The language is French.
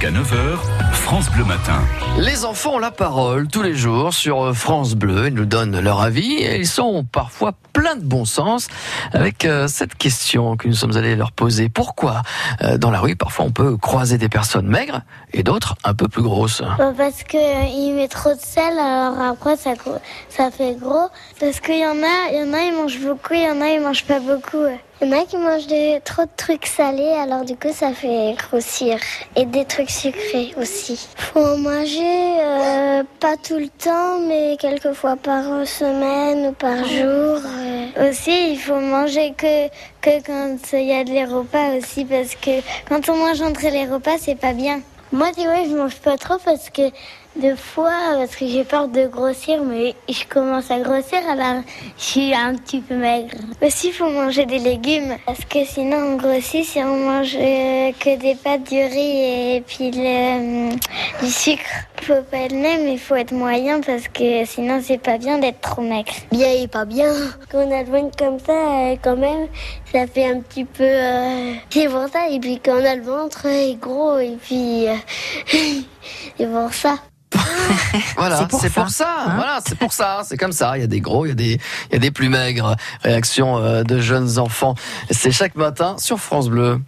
Jusqu'à 9h, France Bleu Matin. Les enfants ont la parole tous les jours sur France Bleu. Ils nous donnent leur avis et ils sont parfois pleins de bon sens avec euh, cette question que nous sommes allés leur poser. Pourquoi euh, dans la rue parfois on peut croiser des personnes maigres et d'autres un peu plus grosses? Bah, Parce qu'il met trop de sel, alors après ça fait gros. Parce qu'il y en a, il y en a ils mangent beaucoup, il y en a ils mangent pas beaucoup. Il y en a qui mangent des, trop de trucs salés, alors du coup ça fait grossir. Et des trucs sucrés aussi. Faut en manger euh, pas tout le temps, mais quelques fois par semaine ou par jour. Euh, Aussi, il faut manger que, que quand il y a des repas aussi, parce que quand on mange entre les repas, c'est pas bien. Moi, tu vois, je mange pas trop parce que deux fois, parce que j'ai peur de grossir, mais je commence à grossir, alors je suis un petit peu maigre. Aussi, il faut manger des légumes, parce que sinon on grossit si on mange euh, que des pâtes, du riz et puis le, euh, du sucre. Faut pas être même, mais il faut être moyen, parce que sinon c'est pas bien d'être trop maigre. Bien et pas bien. Quand on a le comme ça, euh, quand même, ça fait un petit peu... euh, C'est pour ça, et puis quand on a le ventre est gros, et puis... euh, c'est pour ça. Voilà, C'est pour c'est ça, pour ça. hein. Voilà, c'est pour ça. C'est comme ça. Il y a des gros, il y a des, il y a des plus maigres. Réaction euh, de jeunes enfants. C'est chaque matin sur France Bleu.